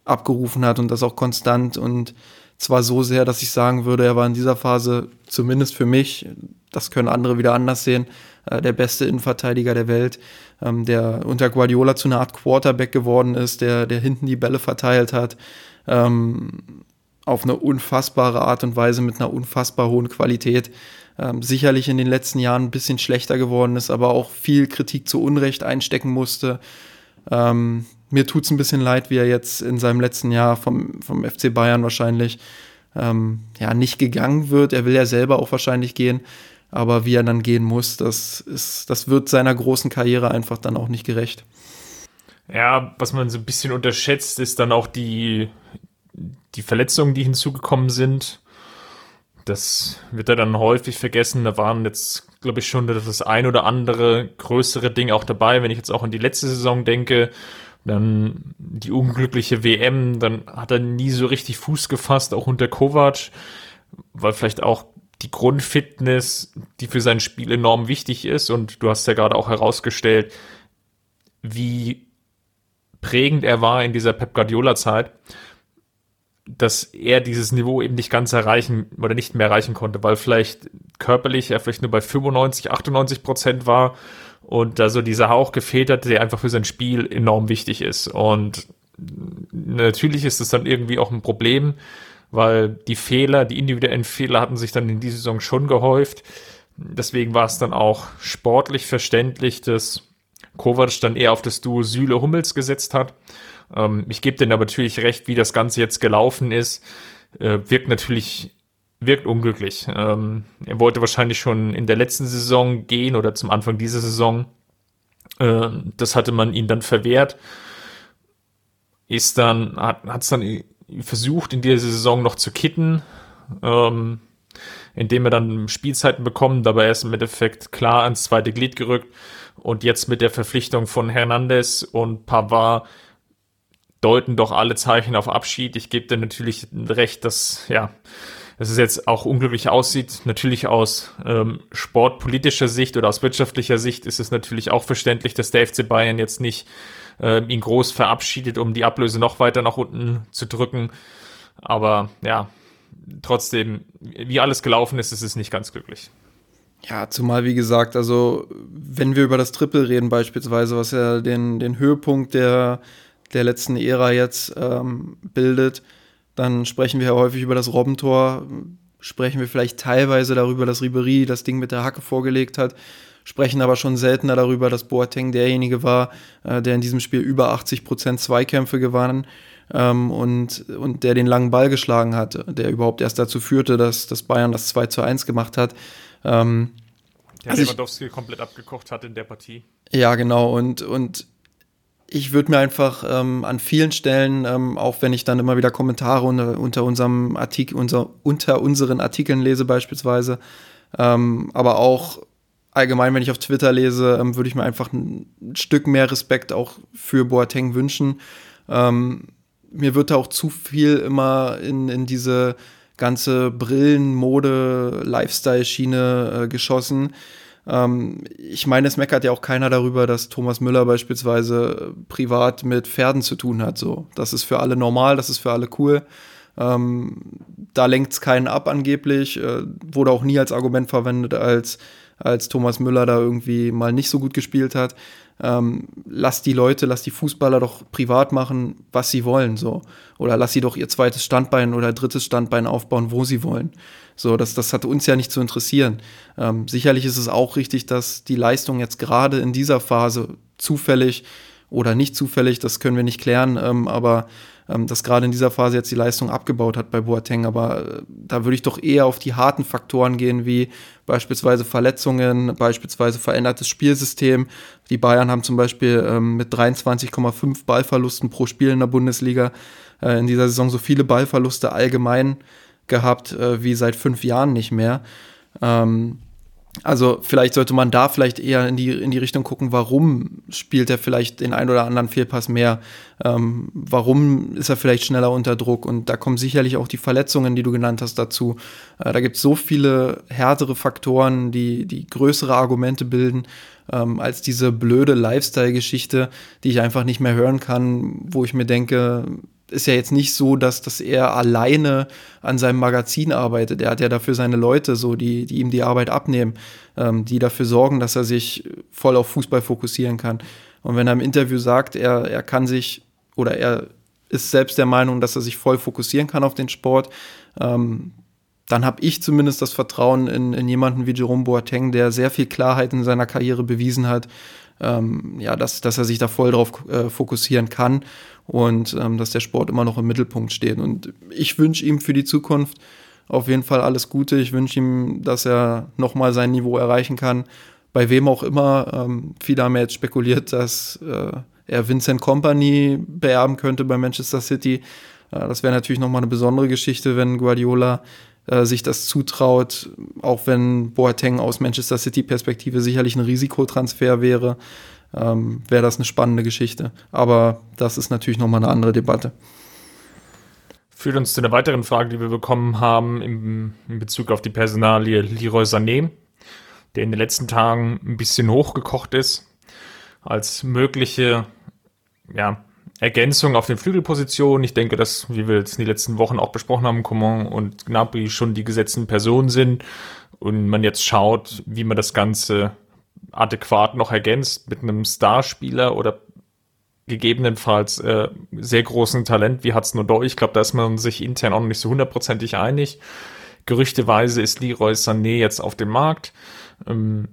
abgerufen hat und das auch konstant und zwar so sehr, dass ich sagen würde, er war in dieser Phase zumindest für mich, das können andere wieder anders sehen, äh, der beste Innenverteidiger der Welt, ähm, der unter Guardiola zu einer Art Quarterback geworden ist, der, der hinten die Bälle verteilt hat, ähm, auf eine unfassbare Art und Weise mit einer unfassbar hohen Qualität. ähm, sicherlich in den letzten Jahren ein bisschen schlechter geworden ist, aber auch viel Kritik zu Unrecht einstecken musste. Ähm, mir tut es ein bisschen leid, wie er jetzt in seinem letzten Jahr vom, vom FC Bayern wahrscheinlich ähm, ja, nicht gegangen wird. Er will ja selber auch wahrscheinlich gehen, aber wie er dann gehen muss, das, ist, das wird seiner großen Karriere einfach dann auch nicht gerecht. Ja, was man so ein bisschen unterschätzt, ist dann auch die, die Verletzungen, die hinzugekommen sind. Das wird er dann häufig vergessen. Da waren jetzt, glaube ich, schon das ein oder andere größere Ding auch dabei. Wenn ich jetzt auch an die letzte Saison denke, dann die unglückliche WM, dann hat er nie so richtig Fuß gefasst, auch unter Kovac, weil vielleicht auch die Grundfitness, die für sein Spiel enorm wichtig ist. Und du hast ja gerade auch herausgestellt, wie prägend er war in dieser Pep Guardiola-Zeit dass er dieses Niveau eben nicht ganz erreichen oder nicht mehr erreichen konnte, weil vielleicht körperlich er vielleicht nur bei 95, 98 Prozent war und da so dieser Hauch gefehlt hat, der einfach für sein Spiel enorm wichtig ist. Und natürlich ist es dann irgendwie auch ein Problem, weil die Fehler, die individuellen Fehler hatten sich dann in dieser Saison schon gehäuft. Deswegen war es dann auch sportlich verständlich, dass Kovac dann eher auf das Duo Süle-Hummels gesetzt hat ähm, ich gebe dir aber natürlich recht, wie das Ganze jetzt gelaufen ist. Äh, wirkt natürlich, wirkt unglücklich. Ähm, er wollte wahrscheinlich schon in der letzten Saison gehen oder zum Anfang dieser Saison. Äh, das hatte man ihn dann verwehrt. Ist dann, hat es dann versucht, in dieser Saison noch zu kitten. Ähm, indem er dann Spielzeiten bekommt, aber er ist im Endeffekt klar ans zweite Glied gerückt. Und jetzt mit der Verpflichtung von Hernandez und Pavard deuten doch alle Zeichen auf Abschied. Ich gebe dir natürlich recht, dass, ja, dass es jetzt auch unglücklich aussieht. Natürlich aus ähm, sportpolitischer Sicht oder aus wirtschaftlicher Sicht ist es natürlich auch verständlich, dass der FC Bayern jetzt nicht äh, ihn groß verabschiedet, um die Ablöse noch weiter nach unten zu drücken. Aber ja, trotzdem, wie alles gelaufen ist, ist es nicht ganz glücklich. Ja, zumal wie gesagt, also wenn wir über das Triple reden beispielsweise, was ja den, den Höhepunkt der der letzten Ära jetzt ähm, bildet, dann sprechen wir ja häufig über das Robbentor, sprechen wir vielleicht teilweise darüber, dass Ribery das Ding mit der Hacke vorgelegt hat, sprechen aber schon seltener darüber, dass Boateng derjenige war, äh, der in diesem Spiel über 80 Prozent Zweikämpfe gewann ähm, und, und der den langen Ball geschlagen hat, der überhaupt erst dazu führte, dass, dass Bayern das 2 zu 1 gemacht hat. Ähm, der also Lewandowski ich, komplett abgekocht hat in der Partie. Ja, genau. Und, und ich würde mir einfach ähm, an vielen Stellen, ähm, auch wenn ich dann immer wieder Kommentare unter, unter unserem Artikel, unser, unter unseren Artikeln lese beispielsweise, ähm, aber auch allgemein, wenn ich auf Twitter lese, ähm, würde ich mir einfach ein, Stück mehr Respekt auch für Boateng wünschen. Ähm, mir wird da auch zu viel immer in, in diese ganze Brillen, Mode, Lifestyle-Schiene äh, geschossen ähm, ich meine, es meckert ja auch keiner darüber, dass Thomas Müller beispielsweise privat mit Pferden zu tun hat. So, das ist für alle normal, das ist für alle cool. Ähm, da lenkt es keinen ab angeblich, äh, wurde auch nie als Argument verwendet, als, als Thomas Müller da irgendwie mal nicht so gut gespielt hat. Ähm, lass die Leute, lass die Fußballer doch privat machen, was sie wollen, so. Oder lass sie doch ihr zweites Standbein oder drittes Standbein aufbauen, wo sie wollen. So, das, das hat uns ja nicht zu interessieren. Ähm, sicherlich ist es auch richtig, dass die Leistung jetzt gerade in dieser Phase zufällig oder nicht zufällig, das können wir nicht klären, ähm, aber dass gerade in dieser Phase jetzt die Leistung abgebaut hat bei Boateng. Aber äh, da würde ich doch eher auf die harten Faktoren gehen, wie beispielsweise Verletzungen, beispielsweise verändertes Spielsystem. Die Bayern haben zum Beispiel ähm, mit 23,5 Ballverlusten pro Spiel in der Bundesliga äh, in dieser Saison so viele Ballverluste allgemein gehabt äh, wie seit fünf Jahren nicht mehr. Ähm, also vielleicht sollte man da vielleicht eher in die, in die Richtung gucken, warum spielt er vielleicht den ein oder anderen Fehlpass mehr, ähm, warum ist er vielleicht schneller unter Druck und da kommen sicherlich auch die Verletzungen, die du genannt hast, dazu. Äh, da gibt es so viele härtere Faktoren, die, die größere Argumente bilden, ähm, als diese blöde Lifestyle-Geschichte, die ich einfach nicht mehr hören kann, wo ich mir denke, ist ja jetzt nicht so, dass, dass er alleine an seinem Magazin arbeitet. Er hat ja dafür seine Leute, so, die, die ihm die Arbeit abnehmen, ähm, die dafür sorgen, dass er sich voll auf Fußball fokussieren kann. Und wenn er im Interview sagt, er, er kann sich oder er ist selbst der Meinung, dass er sich voll fokussieren kann auf den Sport, ähm, dann habe ich zumindest das Vertrauen in, in jemanden wie Jerome Boateng, der sehr viel Klarheit in seiner Karriere bewiesen hat, ähm, ja, dass, dass er sich da voll drauf äh, fokussieren kann und ähm, dass der Sport immer noch im Mittelpunkt steht. Und ich wünsche ihm für die Zukunft auf jeden Fall alles Gute. Ich wünsche ihm, dass er nochmal sein Niveau erreichen kann. Bei wem auch immer. Ähm, viele haben ja jetzt spekuliert, dass äh, er Vincent Company beerben könnte bei Manchester City. Äh, das wäre natürlich nochmal eine besondere Geschichte, wenn Guardiola äh, sich das zutraut, auch wenn Boateng aus Manchester City Perspektive sicherlich ein Risikotransfer wäre, ähm, wäre das eine spannende Geschichte. Aber das ist natürlich nochmal eine andere Debatte. Führt uns zu einer weiteren Frage, die wir bekommen haben im, in Bezug auf die Personalie Leroy Sané, der in den letzten Tagen ein bisschen hochgekocht ist als mögliche ja, Ergänzung auf den Flügelpositionen. Ich denke, dass, wie wir jetzt in den letzten Wochen auch besprochen haben, Coman und Gnabry schon die gesetzten Personen sind und man jetzt schaut, wie man das Ganze adäquat noch ergänzt mit einem Starspieler oder gegebenenfalls äh, sehr großen Talent wie Hudson Odoi. Ich glaube, da ist man sich intern auch noch nicht so hundertprozentig einig. Gerüchteweise ist Leroy Sané jetzt auf dem Markt. Ähm,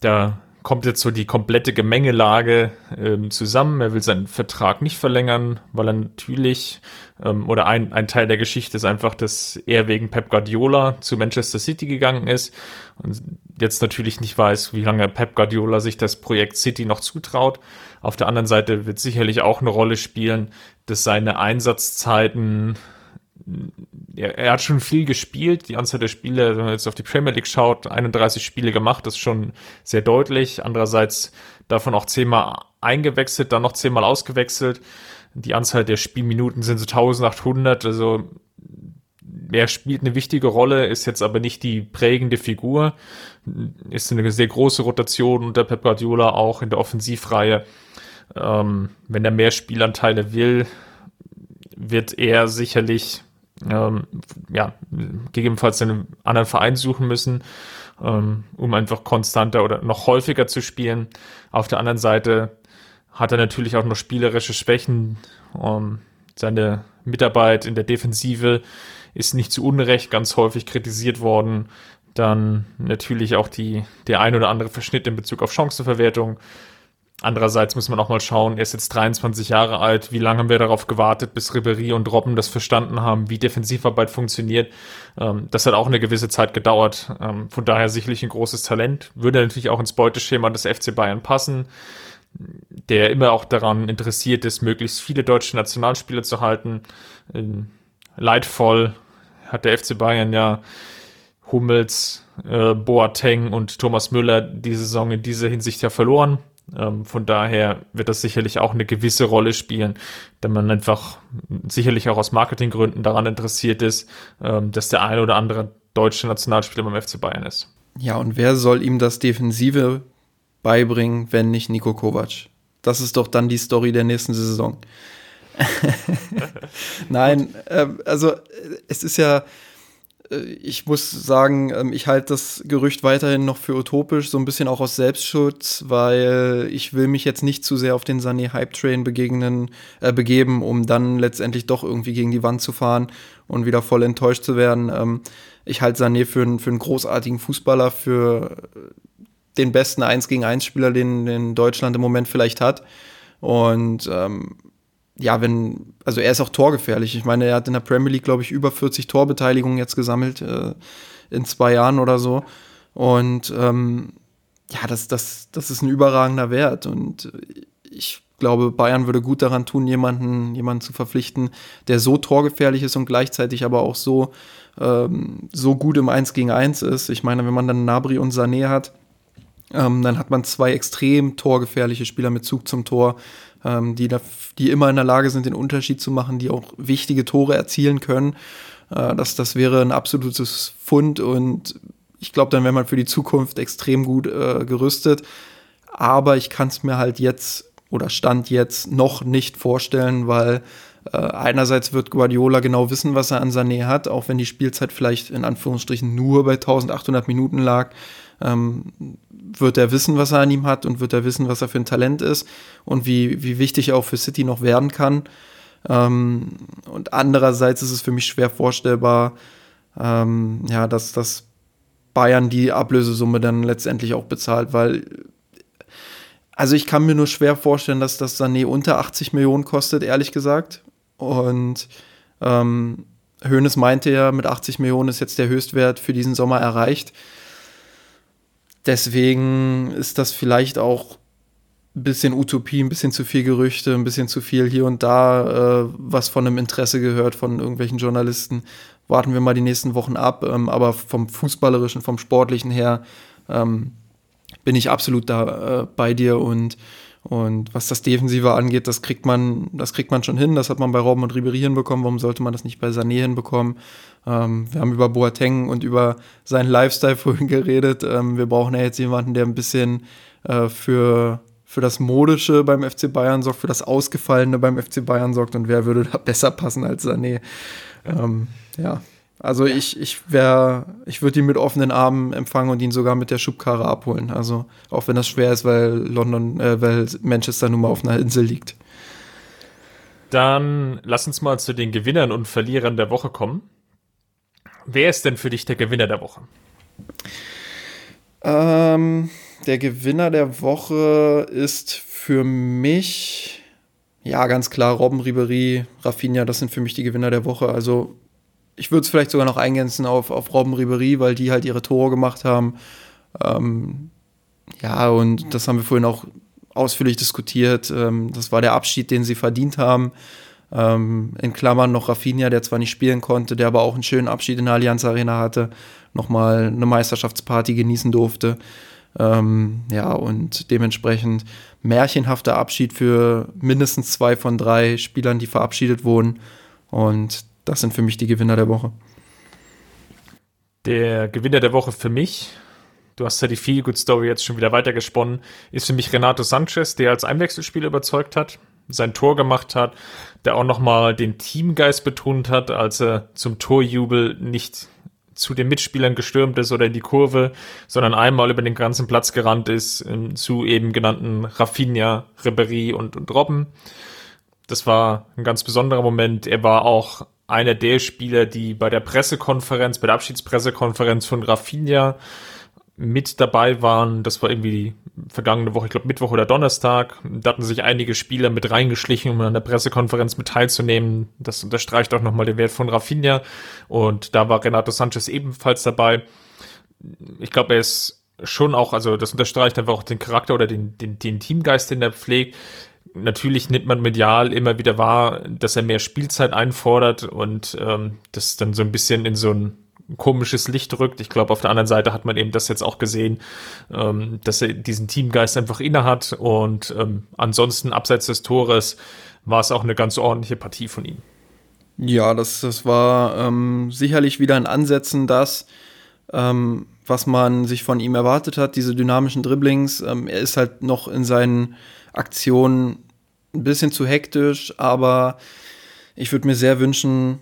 da kommt jetzt so die komplette Gemengelage ähm, zusammen. Er will seinen Vertrag nicht verlängern, weil er natürlich, ähm, oder ein, ein Teil der Geschichte ist einfach, dass er wegen Pep Guardiola zu Manchester City gegangen ist und jetzt natürlich nicht weiß, wie lange Pep Guardiola sich das Projekt City noch zutraut. Auf der anderen Seite wird sicherlich auch eine Rolle spielen, dass seine Einsatzzeiten er, er, hat schon viel gespielt. Die Anzahl der Spiele, wenn man jetzt auf die Premier League schaut, 31 Spiele gemacht, das ist schon sehr deutlich. Andererseits davon auch zehnmal eingewechselt, dann noch zehnmal ausgewechselt. Die Anzahl der Spielminuten sind so 1800, also er spielt eine wichtige Rolle, ist jetzt aber nicht die prägende Figur. Ist eine sehr große Rotation unter Pep Guardiola auch in der Offensivreihe. Ähm, wenn er mehr Spielanteile will, wird er sicherlich ähm, ja, gegebenenfalls einen anderen Verein suchen müssen, ähm, um einfach konstanter oder noch häufiger zu spielen. Auf der anderen Seite hat er natürlich auch noch spielerische Schwächen. Ähm, seine Mitarbeit in der Defensive ist nicht zu Unrecht ganz häufig kritisiert worden. Dann natürlich auch die, der ein oder andere Verschnitt in Bezug auf Chancenverwertung. Andererseits muss man auch mal schauen, er ist jetzt 23 Jahre alt. Wie lange haben wir darauf gewartet, bis Ribery und Robben das verstanden haben, wie Defensivarbeit funktioniert? Ähm, das hat auch eine gewisse Zeit gedauert. Ähm, von daher sicherlich ein großes Talent. Würde natürlich auch ins Beuteschema des FC Bayern passen, der immer auch daran interessiert ist, möglichst viele deutsche Nationalspieler zu halten. Ähm, leidvoll hat der FC Bayern ja Hummels, äh, Boateng und Thomas Müller die Saison in dieser Hinsicht ja verloren. Ähm, von daher wird das sicherlich auch eine gewisse Rolle spielen, da man einfach sicherlich auch aus Marketinggründen daran interessiert ist, ähm, dass der eine oder andere deutsche Nationalspieler beim FC Bayern ist. Ja, und wer soll ihm das Defensive beibringen, wenn nicht Nico Kovac? Das ist doch dann die Story der nächsten Saison. [laughs] Nein, äh, also es ist ja, äh, ich muss sagen, ähm, ich halte das Gerücht weiterhin noch für utopisch, so ein bisschen auch aus Selbstschutz, weil ich will mich jetzt nicht zu sehr auf den Sané Hype Train begegnen, äh, begeben, um dann letztendlich doch irgendwie gegen die Wand zu fahren und wieder voll enttäuscht zu werden. Ähm, ich halte Sané für, für einen großartigen Fußballer, für den besten 1 gegen 1 Spieler, den, den Deutschland im Moment vielleicht hat. Und ähm, ja, wenn, also er ist auch torgefährlich. Ich meine, er hat in der Premier League, glaube ich, über 40 Torbeteiligungen jetzt gesammelt äh, in zwei Jahren oder so. Und ähm, ja, das, das, das ist ein überragender Wert. Und ich glaube, Bayern würde gut daran tun, jemanden, jemanden zu verpflichten, der so torgefährlich ist und gleichzeitig aber auch so, ähm, so gut im 1 gegen 1 ist. Ich meine, wenn man dann Nabri und Sané hat, ähm, dann hat man zwei extrem torgefährliche Spieler mit Zug zum Tor ähm, die, da, die immer in der Lage sind, den Unterschied zu machen, die auch wichtige Tore erzielen können. Äh, das, das wäre ein absolutes Fund und ich glaube, dann wäre man für die Zukunft extrem gut äh, gerüstet. Aber ich kann es mir halt jetzt oder Stand jetzt noch nicht vorstellen, weil äh, einerseits wird Guardiola genau wissen, was er an Sané hat, auch wenn die Spielzeit vielleicht in Anführungsstrichen nur bei 1800 Minuten lag ähm, wird er wissen, was er an ihm hat und wird er wissen, was er für ein Talent ist und wie, wie wichtig er auch für City noch werden kann. Ähm, und andererseits ist es für mich schwer vorstellbar, ähm, ja, dass, dass Bayern die Ablösesumme dann letztendlich auch bezahlt, weil also ich kann mir nur schwer vorstellen, dass das Sané unter 80 Millionen kostet, ehrlich gesagt. Und ähm, Hoeneß meinte ja, mit 80 Millionen ist jetzt der Höchstwert für diesen Sommer erreicht. Deswegen ist das vielleicht auch ein bisschen Utopie, ein bisschen zu viel Gerüchte, ein bisschen zu viel hier und da, äh, was von einem Interesse gehört von irgendwelchen Journalisten. Warten wir mal die nächsten Wochen ab. Ähm, aber vom Fußballerischen, vom Sportlichen her ähm, bin ich absolut da äh, bei dir und und was das Defensive angeht, das kriegt man, das kriegt man schon hin. Das hat man bei Robben und Ribery hinbekommen. Warum sollte man das nicht bei Sané hinbekommen? Ähm, wir haben über Boateng und über seinen Lifestyle [laughs] vorhin geredet. Ähm, wir brauchen ja jetzt jemanden, der ein bisschen äh, für, für das Modische beim FC Bayern sorgt, für das Ausgefallene beim FC Bayern sorgt. Und wer würde da [laughs] besser passen als Sané? Ähm, ja. Also ich, ich wäre, ich würde ihn mit offenen Armen empfangen und ihn sogar mit der Schubkarre abholen. Also auch wenn das schwer ist, weil London, äh, weil Manchester nun mal auf einer Insel liegt. Dann lass uns mal zu den Gewinnern und Verlierern der Woche kommen. Wer ist denn für dich der Gewinner der Woche? Ähm, der Gewinner der Woche ist für mich ja ganz klar Robben Ribery, Rafinha, das sind für mich die Gewinner der Woche. Also ich würde es vielleicht sogar noch eingrenzen auf, auf Robben Ribery, weil die halt ihre Tore gemacht haben. Ähm, ja, und das haben wir vorhin auch ausführlich diskutiert. Ähm, das war der Abschied, den sie verdient haben. Ähm, in Klammern noch Rafinha, der zwar nicht spielen konnte, der aber auch einen schönen Abschied in der Allianz Arena hatte, nochmal eine Meisterschaftsparty genießen durfte. Ähm, ja, und dementsprechend märchenhafter Abschied für mindestens zwei von drei Spielern, die verabschiedet wurden. Und das sind für mich die Gewinner der Woche. Der Gewinner der Woche für mich, du hast ja die Feel Good Story jetzt schon wieder weitergesponnen, ist für mich Renato Sanchez, der als Einwechselspieler überzeugt hat, sein Tor gemacht hat, der auch nochmal den Teamgeist betont hat, als er zum Torjubel nicht zu den Mitspielern gestürmt ist oder in die Kurve, sondern einmal über den ganzen Platz gerannt ist ähm, zu eben genannten Rafinha, Ribery und, und Robben. Das war ein ganz besonderer Moment. Er war auch einer der Spieler, die bei der Pressekonferenz, bei der Abschiedspressekonferenz von Rafinha mit dabei waren. Das war irgendwie die vergangene Woche, ich glaube Mittwoch oder Donnerstag. Da hatten sich einige Spieler mit reingeschlichen, um an der Pressekonferenz mit teilzunehmen. Das unterstreicht auch nochmal den Wert von Rafinha. Und da war Renato Sanchez ebenfalls dabei. Ich glaube, er ist schon auch, also das unterstreicht einfach auch den Charakter oder den, den, den Teamgeist, den er pflegt natürlich nimmt man medial immer wieder wahr, dass er mehr Spielzeit einfordert und ähm, das dann so ein bisschen in so ein komisches Licht rückt. Ich glaube, auf der anderen Seite hat man eben das jetzt auch gesehen, ähm, dass er diesen Teamgeist einfach inne hat und ähm, ansonsten abseits des Tores war es auch eine ganz ordentliche Partie von ihm. Ja, das, das war ähm, sicherlich wieder ein Ansetzen, das, ähm, was man sich von ihm erwartet hat, diese dynamischen Dribblings. Ähm, er ist halt noch in seinen Aktionen ein bisschen zu hektisch, aber ich würde mir sehr wünschen,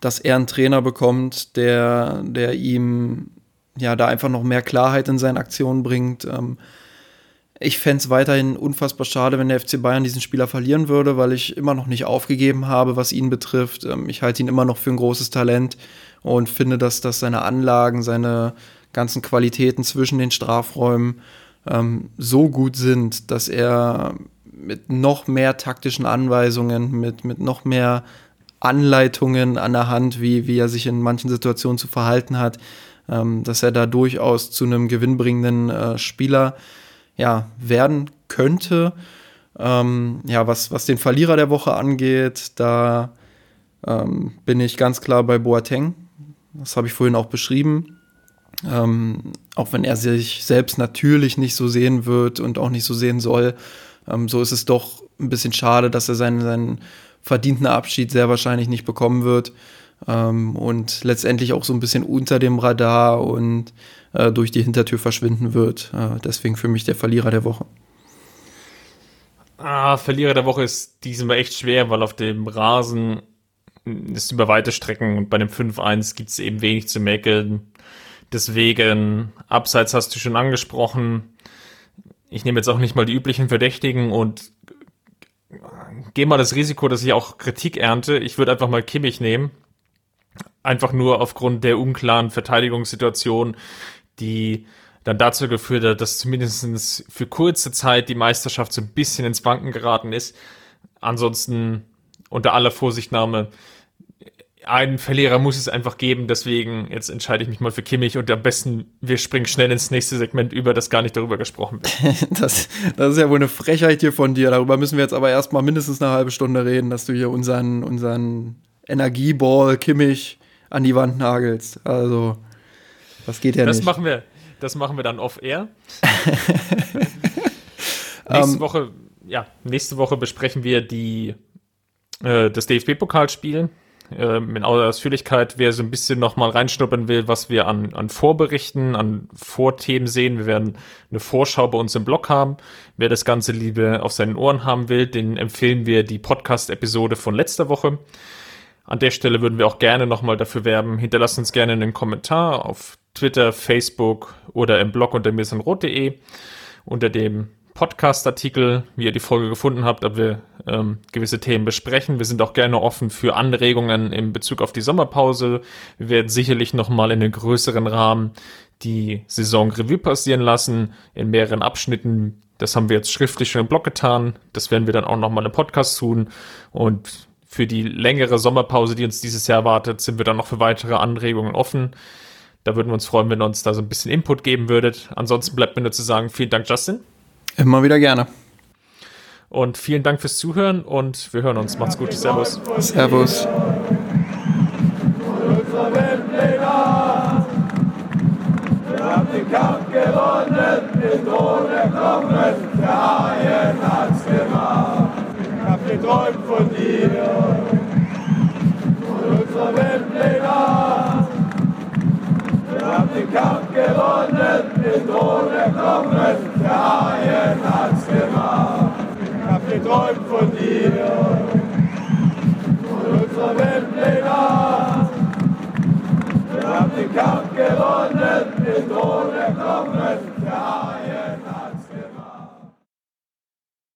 dass er einen Trainer bekommt, der, der ihm ja da einfach noch mehr Klarheit in seinen Aktionen bringt. Ähm, ich fände es weiterhin unfassbar schade, wenn der FC Bayern diesen Spieler verlieren würde, weil ich immer noch nicht aufgegeben habe, was ihn betrifft. Ähm, ich halte ihn immer noch für ein großes Talent und finde, dass, dass seine Anlagen, seine ganzen Qualitäten zwischen den Strafräumen ähm, so gut sind, dass er mit noch mehr taktischen Anweisungen, mit, mit noch mehr Anleitungen an der Hand, wie, wie er sich in manchen Situationen zu verhalten hat, ähm, dass er da durchaus zu einem gewinnbringenden äh, Spieler ja, werden könnte. Ähm, ja, was, was den Verlierer der Woche angeht, da ähm, bin ich ganz klar bei Boateng. Das habe ich vorhin auch beschrieben. Ähm, auch wenn er sich selbst natürlich nicht so sehen wird und auch nicht so sehen soll, ähm, so ist es doch ein bisschen schade, dass er seinen, seinen verdienten Abschied sehr wahrscheinlich nicht bekommen wird ähm, und letztendlich auch so ein bisschen unter dem Radar und äh, durch die Hintertür verschwinden wird. Äh, deswegen für mich der Verlierer der Woche. Ah, Verlierer der Woche ist diesmal echt schwer, weil auf dem Rasen ist über weite Strecken und bei dem 5-1 gibt es eben wenig zu mäkeln. Deswegen, abseits hast du schon angesprochen. Ich nehme jetzt auch nicht mal die üblichen Verdächtigen und gehe mal das Risiko, dass ich auch Kritik ernte. Ich würde einfach mal Kimmich nehmen. einfach nur aufgrund der unklaren Verteidigungssituation, die dann dazu geführt hat, dass zumindest für kurze Zeit die Meisterschaft so ein bisschen ins Wanken geraten ist. Ansonsten unter aller Vorsichtnahme einen Verlierer muss es einfach geben, deswegen jetzt entscheide ich mich mal für Kimmich und am besten wir springen schnell ins nächste Segment über, das gar nicht darüber gesprochen wird. [laughs] das, das ist ja wohl eine Frechheit hier von dir. Darüber müssen wir jetzt aber erstmal mindestens eine halbe Stunde reden, dass du hier unseren, unseren Energieball Kimmich an die Wand nagelst. Also, das geht ja das nicht. Machen wir, das machen wir dann off-air. [laughs] nächste um, Woche, ja, nächste Woche besprechen wir die, äh, das DFB-Pokalspiel ähm, in Ausführlichkeit, wer so ein bisschen nochmal reinschnuppern will, was wir an, an Vorberichten, an Vorthemen sehen. Wir werden eine Vorschau bei uns im Blog haben. Wer das Ganze lieber auf seinen Ohren haben will, den empfehlen wir die Podcast-Episode von letzter Woche. An der Stelle würden wir auch gerne nochmal dafür werben. Hinterlasst uns gerne einen Kommentar auf Twitter, Facebook oder im Blog unter mirsanrot.de unter dem Podcast-Artikel, wie ihr die Folge gefunden habt, ob wir ähm, gewisse Themen besprechen. Wir sind auch gerne offen für Anregungen in Bezug auf die Sommerpause. Wir werden sicherlich nochmal in einem größeren Rahmen die Saison Revue passieren lassen, in mehreren Abschnitten. Das haben wir jetzt schriftlich schon im Blog getan. Das werden wir dann auch nochmal im Podcast tun. Und für die längere Sommerpause, die uns dieses Jahr erwartet, sind wir dann noch für weitere Anregungen offen. Da würden wir uns freuen, wenn ihr uns da so ein bisschen Input geben würdet. Ansonsten bleibt mir nur zu sagen, vielen Dank, Justin. Immer wieder gerne. Und vielen Dank fürs Zuhören und wir hören uns. Macht's gut. Servus. Servus. Kampf von dir und unserer Welt hab den Kampf gewonnen, den Thron erklommen, der Haien hat's gemacht. Ich hab geträumt von dir, von unserer Wembley Wir haben den Kampf gewonnen, den ohne erklommen, der Haien